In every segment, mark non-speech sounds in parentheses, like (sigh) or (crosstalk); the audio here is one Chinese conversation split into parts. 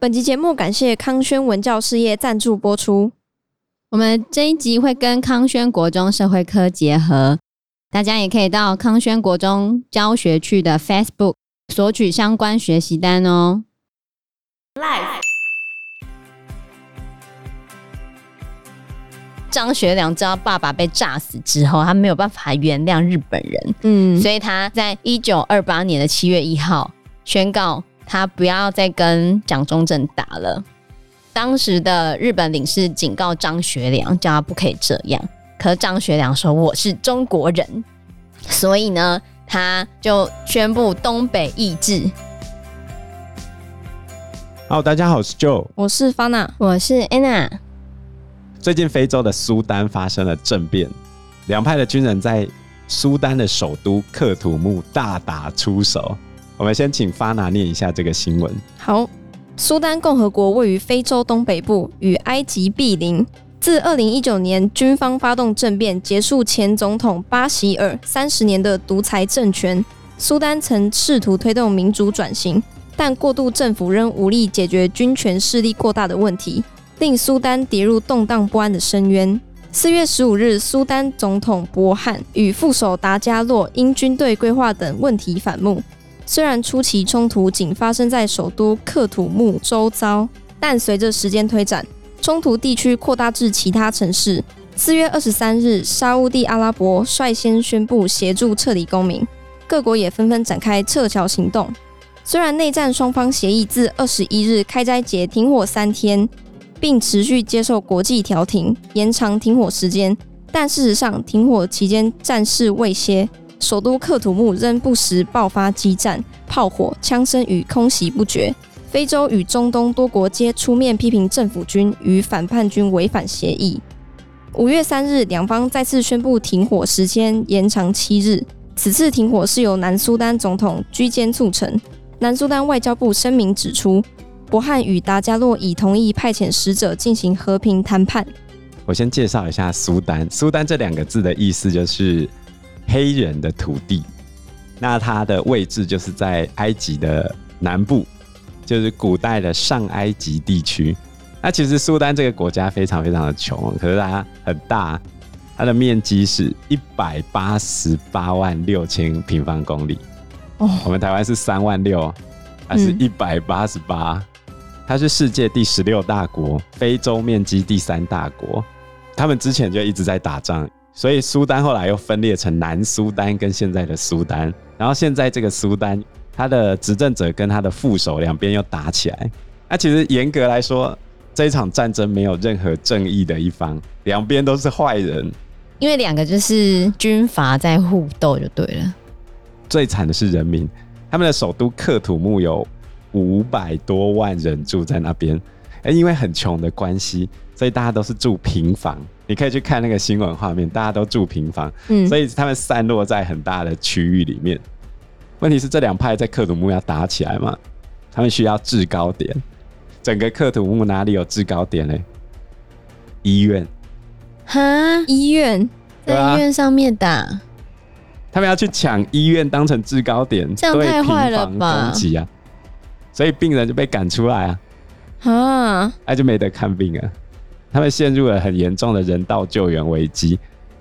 本集节目感谢康轩文教事业赞助播出。我们这一集会跟康轩国中社会科结合，大家也可以到康轩国中教学区的 Facebook 索取相关学习单哦。Live。张学良知道爸爸被炸死之后，他没有办法原谅日本人，嗯，所以他在一九二八年的七月一号宣告。他不要再跟蒋中正打了。当时的日本领事警告张学良，叫他不可以这样。可是张学良说：“我是中国人。”所以呢，他就宣布东北易帜。好，大家好，我是 Joe，我是 Fana，我是 Anna。最近非洲的苏丹发生了政变，两派的军人在苏丹的首都克土木大打出手。我们先请发拿念一下这个新闻。好，苏丹共和国位于非洲东北部，与埃及毗邻。自二零一九年军方发动政变，结束前总统巴希尔三十年的独裁政权，苏丹曾试图推动民主转型，但过渡政府仍无力解决军权势力过大的问题，令苏丹跌入动荡不安的深渊。四月十五日，苏丹总统博汉与副手达加洛因军队规划等问题反目。虽然初期冲突仅发生在首都克土木周遭，但随着时间推展，冲突地区扩大至其他城市。四月二十三日，沙乌地阿拉伯率先宣布协助撤离公民，各国也纷纷展开撤侨行动。虽然内战双方协议自二十一日开斋节停火三天，并持续接受国际调停，延长停火时间，但事实上停火期间战事未歇。首都克土木仍不时爆发激战、炮火、枪声与空袭不绝。非洲与中东多国皆出面批评政府军与反叛军违反协议。五月三日，两方再次宣布停火时间延长七日。此次停火是由南苏丹总统居间促成。南苏丹外交部声明指出，伯汉与达加洛已同意派遣使者进行和平谈判。我先介绍一下苏丹。苏丹这两个字的意思就是。黑人的土地，那它的位置就是在埃及的南部，就是古代的上埃及地区。那其实苏丹这个国家非常非常的穷，可是它很大，它的面积是一百八十八万六千平方公里。哦，我们台湾是三万六，它是一百八十八，它是世界第十六大国，非洲面积第三大国。他们之前就一直在打仗。所以苏丹后来又分裂成南苏丹跟现在的苏丹，然后现在这个苏丹，他的执政者跟他的副手两边又打起来。那其实严格来说，这一场战争没有任何正义的一方，两边都是坏人。因为两个就是军阀在互斗就对了。最惨的是人民，他们的首都克土木有五百多万人住在那边，哎，因为很穷的关系，所以大家都是住平房。你可以去看那个新闻画面，大家都住平房，嗯，所以他们散落在很大的区域里面。问题是这两派在克土木要打起来嘛？他们需要制高点。整个克土木哪里有制高点嘞？医院。哈？医院？在医院上面打？他们要去抢医院当成制高点，这样太坏了吧？攻击啊！所以病人就被赶出来啊！啊，那就没得看病啊！他们陷入了很严重的人道救援危机。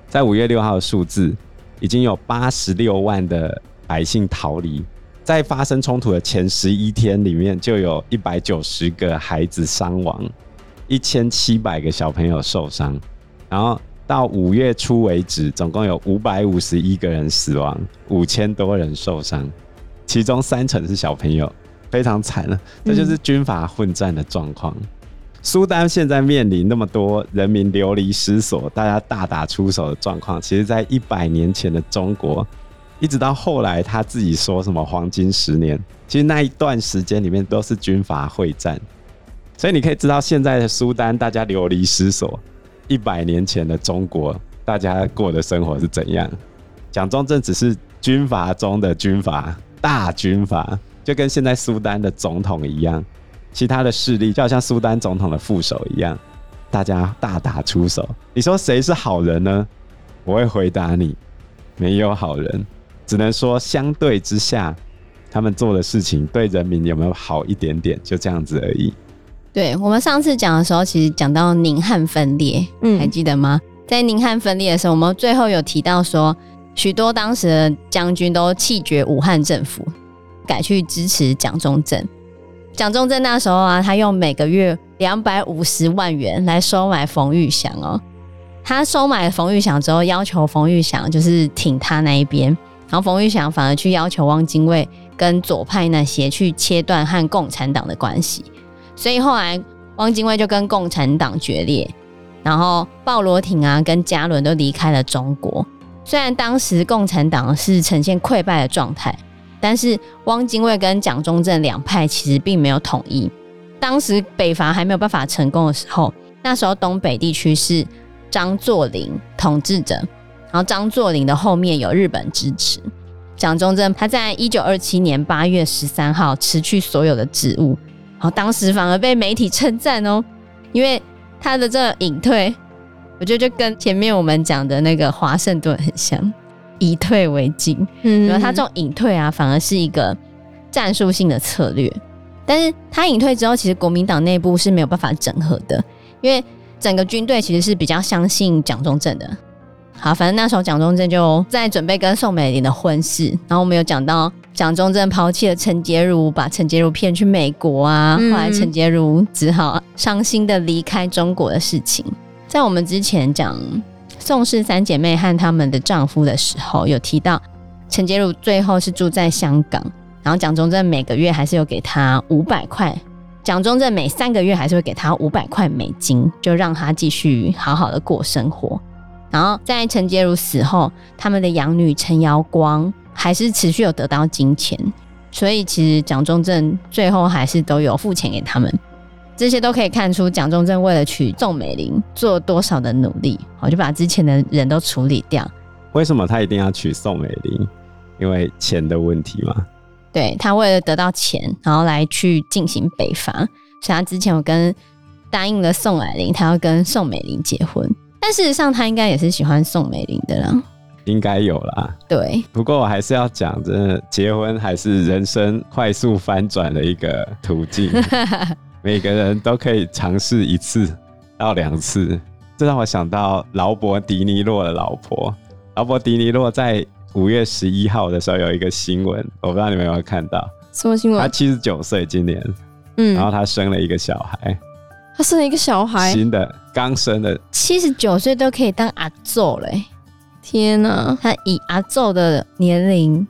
在五月六号的数字，已经有八十六万的百姓逃离。在发生冲突的前十一天里面，就有一百九十个孩子伤亡，一千七百个小朋友受伤。然后到五月初为止，总共有五百五十一个人死亡，五千多人受伤，其中三成是小朋友，非常惨了。这就是军阀混战的状况。苏丹现在面临那么多人民流离失所，大家大打出手的状况，其实，在一百年前的中国，一直到后来他自己说什么黄金十年，其实那一段时间里面都是军阀会战，所以你可以知道现在的苏丹大家流离失所，一百年前的中国大家过的生活是怎样？蒋中正只是军阀中的军阀，大军阀，就跟现在苏丹的总统一样。其他的势力就好像苏丹总统的副手一样，大家大打出手。你说谁是好人呢？我会回答你，没有好人，只能说相对之下，他们做的事情对人民有没有好一点点，就这样子而已。对，我们上次讲的时候，其实讲到宁汉分裂，嗯，还记得吗？在宁汉分裂的时候，我们最后有提到说，许多当时的将军都弃绝武汉政府，改去支持蒋中正。蒋中正那时候啊，他用每个月两百五十万元来收买冯玉祥哦。他收买冯玉祥之后，要求冯玉祥就是挺他那一边，然后冯玉祥反而去要求汪精卫跟左派那些去切断和共产党的关系。所以后来汪精卫就跟共产党决裂，然后鲍罗廷啊跟嘉伦都离开了中国。虽然当时共产党是呈现溃败的状态。但是汪精卫跟蒋中正两派其实并没有统一。当时北伐还没有办法成功的时候，那时候东北地区是张作霖统治着，然后张作霖的后面有日本支持。蒋中正他在一九二七年八月十三号辞去所有的职务，然后当时反而被媒体称赞哦，因为他的这隐退，我觉得就跟前面我们讲的那个华盛顿很像。以退为进，嗯，然后他这种隐退啊，反而是一个战术性的策略。但是他隐退之后，其实国民党内部是没有办法整合的，因为整个军队其实是比较相信蒋中正的。好，反正那时候蒋中正就在准备跟宋美龄的婚事，然后我们有讲到蒋中正抛弃了陈洁如，把陈洁如骗去美国啊，后来陈洁如只好伤心的离开中国的事情，在我们之前讲。宋氏三姐妹和他们的丈夫的时候，有提到陈洁如最后是住在香港，然后蒋中正每个月还是有给她五百块，蒋中正每三个月还是会给她五百块美金，就让她继续好好的过生活。然后在陈洁如死后，他们的养女陈瑶光还是持续有得到金钱，所以其实蒋中正最后还是都有付钱给他们。这些都可以看出蒋中正为了娶宋美龄做多少的努力，我就把之前的人都处理掉。为什么他一定要娶宋美龄？因为钱的问题吗？对，他为了得到钱，然后来去进行北伐，所以他之前有跟答应了宋霭龄，他要跟宋美龄结婚。但事实上，他应该也是喜欢宋美龄的啦，应该有啦。对，不过我还是要讲，真的结婚还是人生快速翻转的一个途径。(laughs) 每个人都可以尝试一次到两次，这让我想到劳勃迪尼洛的老婆。劳勃迪尼洛在五月十一号的时候有一个新闻，我不知道你们有没有看到？什么新闻？他七十九岁，今年，嗯，然后他生了一个小孩。他生了一个小孩，新的，刚生的。七十九岁都可以当阿祖嘞！天哪，他以阿祖的年龄，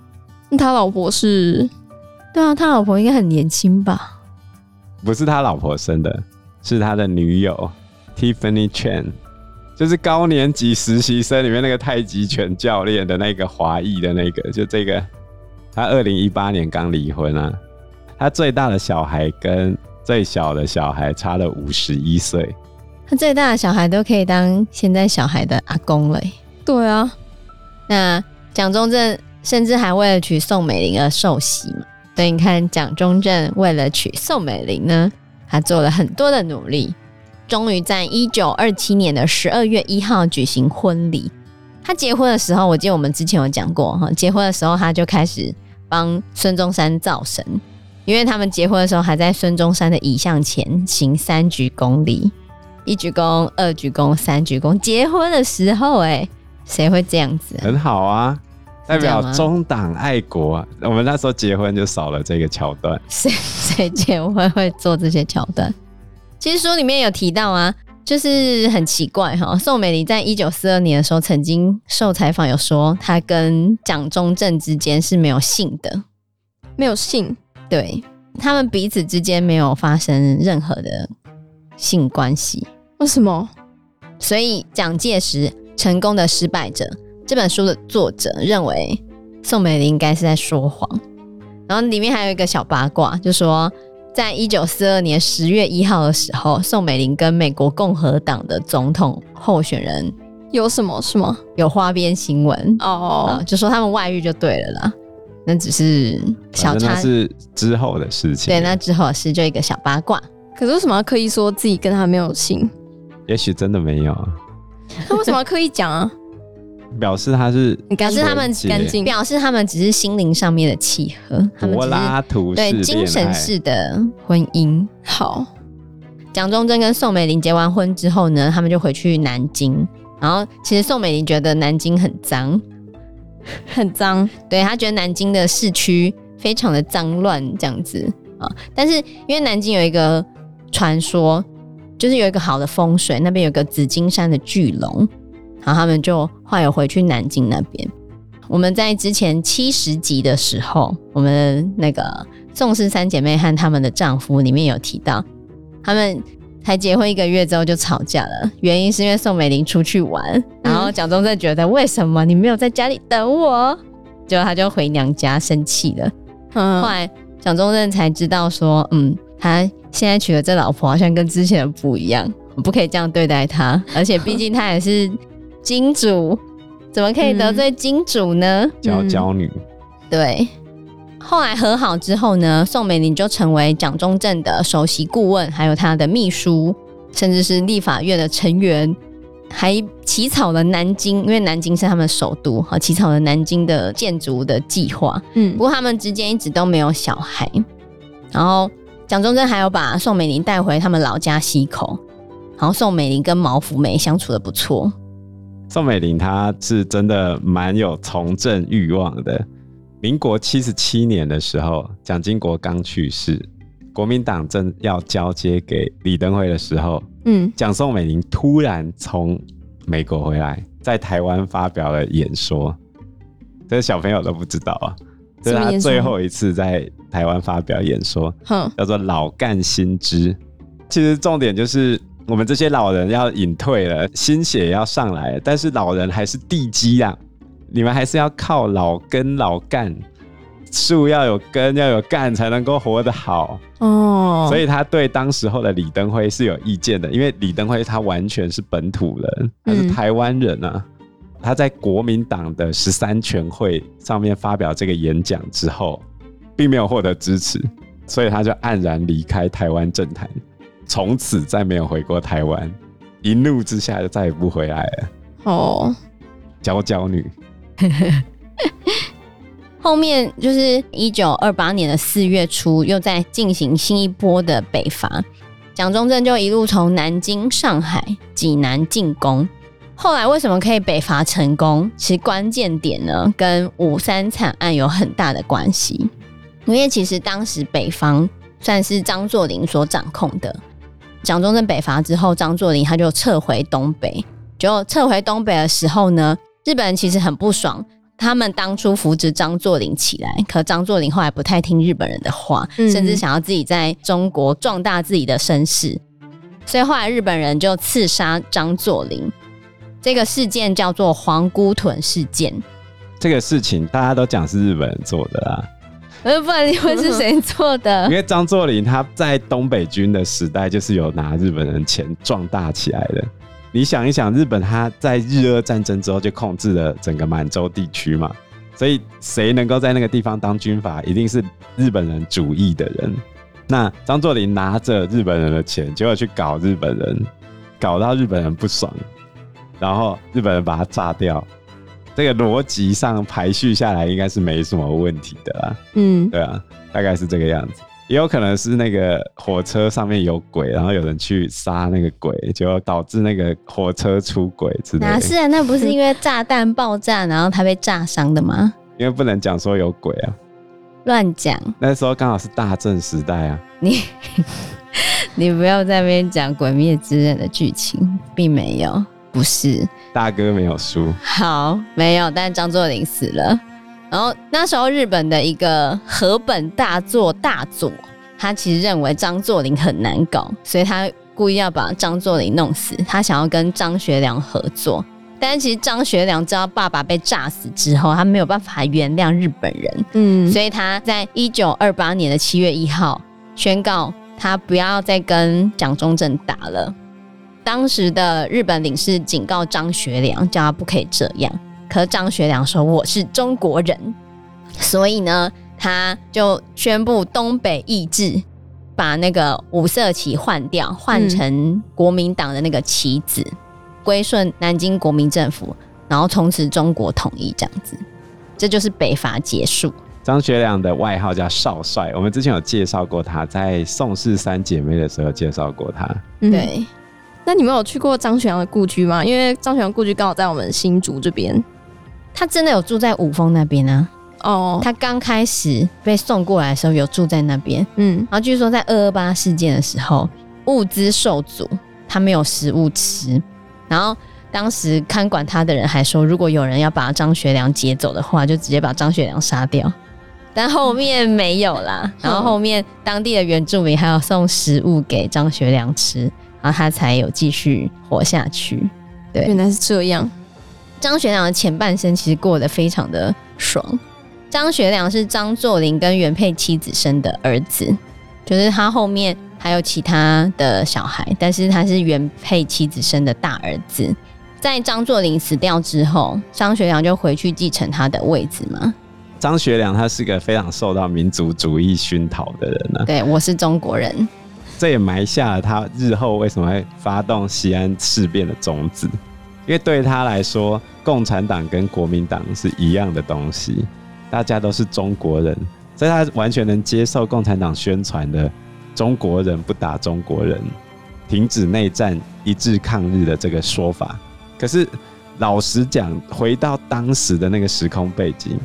那他老婆是？对啊，他老婆应该很年轻吧？不是他老婆生的，是他的女友 Tiffany Chen，就是高年级实习生里面那个太极拳教练的那个华裔的那个，就这个。他二零一八年刚离婚啊，他最大的小孩跟最小的小孩差了五十一岁，他最大的小孩都可以当现在小孩的阿公了。对啊，那蒋中正甚至还为了娶宋美龄而受洗嘛。所以你看，蒋中正为了娶宋美龄呢，他做了很多的努力，终于在一九二七年的十二月一号举行婚礼。他结婚的时候，我记得我们之前有讲过哈，结婚的时候他就开始帮孙中山造神，因为他们结婚的时候还在孙中山的遗像前行三鞠躬礼，一鞠躬、二鞠躬、三鞠躬。结婚的时候，哎，谁会这样子？很好啊。代表中党爱国啊，我们那时候结婚就少了这个桥段。谁谁结婚会做这些桥段？其实书里面有提到啊，就是很奇怪哈。宋美龄在一九四二年的时候曾经受采访，有说她跟蒋中正之间是没有性的，没有性，对，他们彼此之间没有发生任何的性关系。为什么？所以蒋介石成功的失败者。这本书的作者认为宋美龄应该是在说谎，然后里面还有一个小八卦，就说在一九四二年十月一号的时候，宋美龄跟美国共和党的总统候选人有什么是吗？有花边新闻哦，就说他们外遇就对了啦，那只是小插，那是之后的事情。对，那之后的事就一个小八卦。可是为什么要刻意说自己跟他没有性？也许真的没有啊。他为什么要刻意讲啊？表示他是，表示他们干净，表示他们只是心灵上面的契合，柏拉图式对精神式的婚姻。好，蒋中正跟宋美龄结完婚之后呢，他们就回去南京。然后其实宋美龄觉得南京很脏，很脏，对，她觉得南京的市区非常的脏乱这样子。啊。但是因为南京有一个传说，就是有一个好的风水，那边有个紫金山的巨龙，然后他们就后来有回去南京那边。我们在之前七十集的时候，我们那个宋氏三姐妹和他们的丈夫里面有提到，他们才结婚一个月之后就吵架了，原因是因为宋美龄出去玩，然后蒋中正觉得为什么你没有在家里等我，结果他就回娘家生气了。后来蒋中正才知道说，嗯，他现在娶的这老婆好像跟之前的不一样，不可以这样对待她，而且毕竟她也是金主。怎么可以得罪金主呢？娇娇女，对。后来和好之后呢，宋美龄就成为蒋中正的首席顾问，还有他的秘书，甚至是立法院的成员，还起草了南京，因为南京是他们的首都，和起草了南京的建筑的计划。嗯，不过他们之间一直都没有小孩。然后蒋中正还有把宋美龄带回他们老家溪口，然后宋美龄跟毛福梅相处的不错。宋美龄她是真的蛮有从政欲望的。民国七十七年的时候，蒋经国刚去世，国民党正要交接给李登辉的时候，嗯，蒋宋美龄突然从美国回来，在台湾发表了演说。这个小朋友都不知道啊，这是他最后一次在台湾发表演说，叫做“老干新知”。其实重点就是。我们这些老人要隐退了，心血要上来了，但是老人还是地基啊，你们还是要靠老根老干，树要有根要有干才能够活得好哦。所以他对当时候的李登辉是有意见的，因为李登辉他完全是本土人，他是台湾人啊。嗯、他在国民党的十三全会上面发表这个演讲之后，并没有获得支持，所以他就黯然离开台湾政坛。从此再没有回过台湾，一怒之下就再也不回来了。哦，娇娇女。(laughs) 后面就是一九二八年的四月初，又在进行新一波的北伐。蒋中正就一路从南京、上海、济南进攻。后来为什么可以北伐成功？其实关键点呢，跟五三惨案有很大的关系。因为其实当时北方算是张作霖所掌控的。蒋中正北伐之后，张作霖他就撤回东北。就撤回东北的时候呢，日本人其实很不爽。他们当初扶植张作霖起来，可张作霖后来不太听日本人的话，嗯、甚至想要自己在中国壮大自己的声势。所以后来日本人就刺杀张作霖。这个事件叫做皇姑屯事件。这个事情大家都讲是日本人做的啦。呃，不然你会是谁做的？(laughs) 因为张作霖他在东北军的时代，就是有拿日本人钱壮大起来的。你想一想，日本他在日俄战争之后就控制了整个满洲地区嘛，所以谁能够在那个地方当军阀，一定是日本人主义的人。那张作霖拿着日本人的钱，结果去搞日本人，搞到日本人不爽，然后日本人把他炸掉。这个逻辑上排序下来，应该是没什么问题的啦。嗯，对啊，大概是这个样子。也有可能是那个火车上面有鬼，然后有人去杀那个鬼，就导致那个火车出轨之类的。哪是啊？那不是因为炸弹爆炸，然后他被炸伤的吗？因为不能讲说有鬼啊，乱讲。那时候刚好是大正时代啊。你 (laughs) 你不要在那边讲《鬼灭之刃》的剧情，并没有。不是，大哥没有输。好，没有，但张作霖死了。然后那时候日本的一个河本大作大佐，他其实认为张作霖很难搞，所以他故意要把张作霖弄死。他想要跟张学良合作，但是其实张学良知道爸爸被炸死之后，他没有办法原谅日本人。嗯，所以他在一九二八年的七月一号宣告，他不要再跟蒋中正打了。当时的日本领事警告张学良，叫他不可以这样。可是张学良说：“我是中国人。”所以呢，他就宣布东北易制，把那个五色旗换掉，换成国民党的那个旗子，归顺南京国民政府，然后从此中国统一这样子。这就是北伐结束。张学良的外号叫少帅，我们之前有介绍过他，在宋氏三姐妹的时候介绍过他。对，那你们有去过张学良的故居吗？因为张学良故居刚好在我们新竹这边。他真的有住在五峰那边啊？哦，他刚开始被送过来的时候有住在那边。嗯，然后据说在二二八事件的时候，物资受阻，他没有食物吃，然后。当时看管他的人还说，如果有人要把张学良劫走的话，就直接把张学良杀掉。但后面没有啦，然后后面当地的原住民还要送食物给张学良吃，然后他才有继续活下去。对，原来是这样。张学良的前半生其实过得非常的爽。张学良是张作霖跟原配妻子生的儿子，就是他后面还有其他的小孩，但是他是原配妻子生的大儿子。在张作霖死掉之后，张学良就回去继承他的位置嘛。张学良他是个非常受到民族主义熏陶的人呢、啊。对，我是中国人，这也埋下了他日后为什么会发动西安事变的种子。因为对他来说，共产党跟国民党是一样的东西，大家都是中国人，所以他完全能接受共产党宣传的“中国人不打中国人，停止内战，一致抗日”的这个说法。可是，老实讲，回到当时的那个时空背景，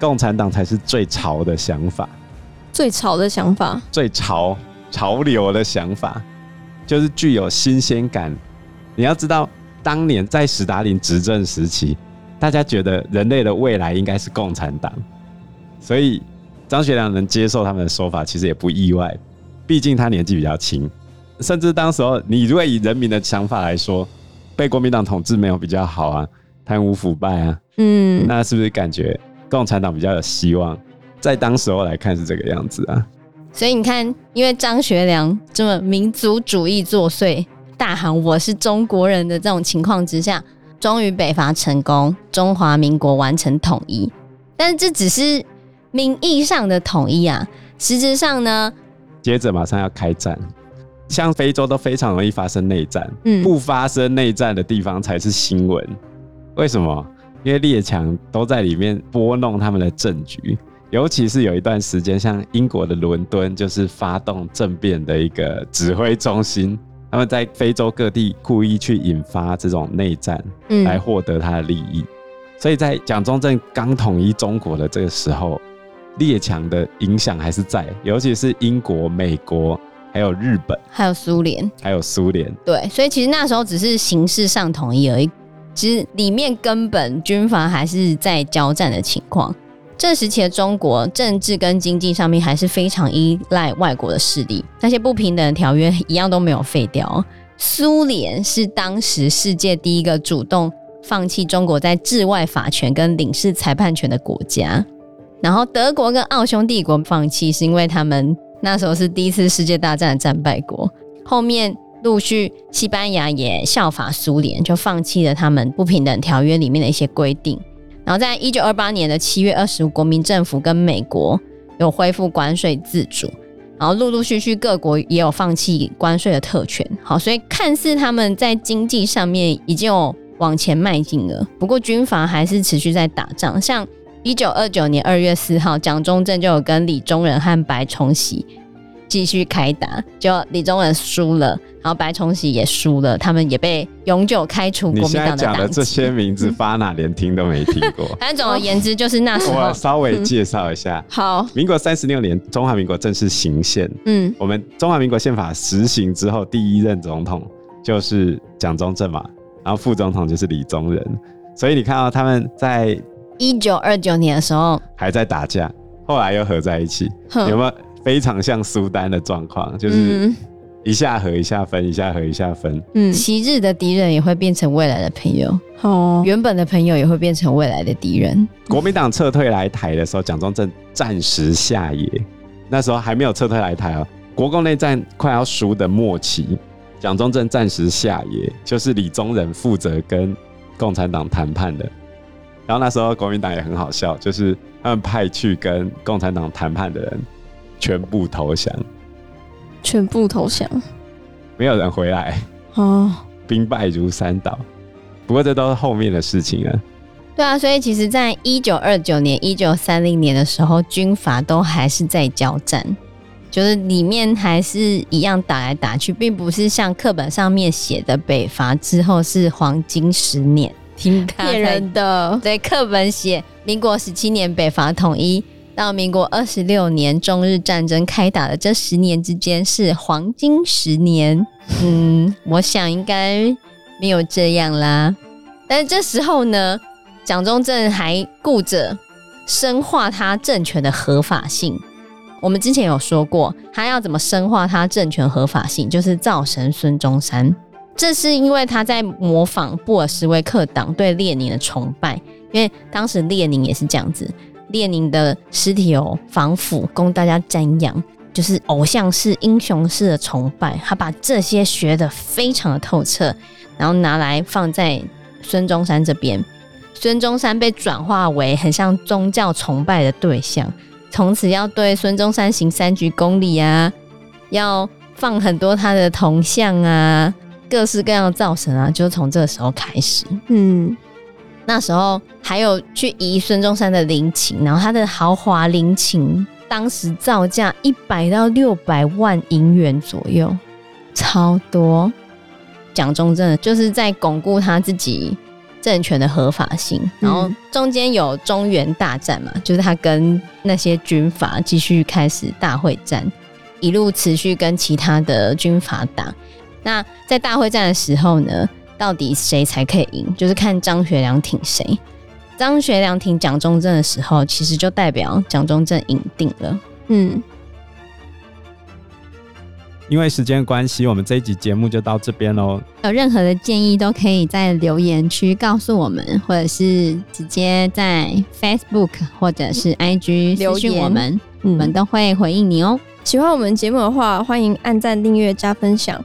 共产党才是最潮的想法，最潮的想法，最潮潮流的想法，就是具有新鲜感。你要知道，当年在史达林执政时期，大家觉得人类的未来应该是共产党，所以张学良能接受他们的说法，其实也不意外。毕竟他年纪比较轻，甚至当时候，你如果以人民的想法来说。被国民党统治没有比较好啊，贪污腐败啊，嗯，那是不是感觉共产党比较有希望？在当时候来看是这个样子啊。所以你看，因为张学良这么民族主义作祟，大喊“我是中国人”的这种情况之下，终于北伐成功，中华民国完成统一。但是这只是名义上的统一啊，实质上呢，接着马上要开战。像非洲都非常容易发生内战，嗯，不发生内战的地方才是新闻。为什么？因为列强都在里面拨弄他们的政局，尤其是有一段时间，像英国的伦敦就是发动政变的一个指挥中心，他们在非洲各地故意去引发这种内战，来获得他的利益。所以在蒋中正刚统一中国的这个时候，列强的影响还是在，尤其是英国、美国。还有日本，还有苏联，还有苏联。对，所以其实那时候只是形式上统一而已，其实里面根本军阀还是在交战的情况。这时期的中国政治跟经济上面还是非常依赖外国的势力，那些不平等的条约一样都没有废掉。苏联是当时世界第一个主动放弃中国在治外法权跟领事裁判权的国家，然后德国跟奥匈帝国放弃是因为他们。那时候是第一次世界大战的战败国，后面陆续西班牙也效法苏联，就放弃了他们不平等条约里面的一些规定。然后在一九二八年的七月二十五，国民政府跟美国有恢复关税自主，然后陆陆续续各国也有放弃关税的特权。好，所以看似他们在经济上面已经有往前迈进了，不过军阀还是持续在打仗，像。一九二九年二月四号，蒋中正就有跟李宗仁和白崇禧继续开打，就李宗仁输了，然后白崇禧也输了，他们也被永久开除国民党。你现在讲的这些名字，巴拿连听都没听过。(laughs) 反正总而言之，就是那时候。(laughs) 我稍微介绍一下。嗯、好，民国三十六年，中华民国正式行宪。嗯，我们中华民国宪法实行之后，第一任总统就是蒋中正嘛，然后副总统就是李宗仁。所以你看到他们在。一九二九年的时候还在打架，后来又合在一起，有没有非常像苏丹的状况？就是一下合一下分，一下合一下分。嗯，昔日的敌人也会变成未来的朋友，哦，原本的朋友也会变成未来的敌人。国民党撤退来台的时候，蒋中正暂时下野，那时候还没有撤退来台哦。国共内战快要输的末期，蒋中正暂时下野，就是李宗仁负责跟共产党谈判的。然后那时候国民党也很好笑，就是他们派去跟共产党谈判的人全部投降，全部投降，没有人回来哦，兵败如山倒。不过这都是后面的事情了。对啊，所以其实，在一九二九年、一九三零年的时候，军阀都还是在交战，就是里面还是一样打来打去，并不是像课本上面写的北伐之后是黄金十年，听骗人的。对，课本写民国十七年北伐统一，到民国二十六年中日战争开打的这十年之间是黄金十年。嗯，我想应该没有这样啦。但是这时候呢，蒋中正还顾着深化他政权的合法性。我们之前有说过，他要怎么深化他政权合法性，就是造神孙中山。这是因为他在模仿布尔什维克党对列宁的崇拜，因为当时列宁也是这样子，列宁的尸体有防腐供大家瞻仰，就是偶像式、英雄式的崇拜。他把这些学得非常的透彻，然后拿来放在孙中山这边。孙中山被转化为很像宗教崇拜的对象，从此要对孙中山行三鞠躬礼啊，要放很多他的铜像啊，各式各样的造神啊，就从这个时候开始。嗯，那时候还有去移孙中山的陵寝，然后他的豪华陵寝当时造价一百到六百万银元左右，超多。蒋中正就是在巩固他自己。政权的合法性，然后中间有中原大战嘛，就是他跟那些军阀继续开始大会战，一路持续跟其他的军阀打。那在大会战的时候呢，到底谁才可以赢？就是看张学良挺谁。张学良挺蒋中正的时候，其实就代表蒋中正赢定了。嗯。因为时间关系，我们这一集节目就到这边喽。有任何的建议都可以在留言区告诉我们，或者是直接在 Facebook 或者是 IG 留言我们，我们都会回应你哦。喜欢我们节目的话，欢迎按赞、订阅、加分享。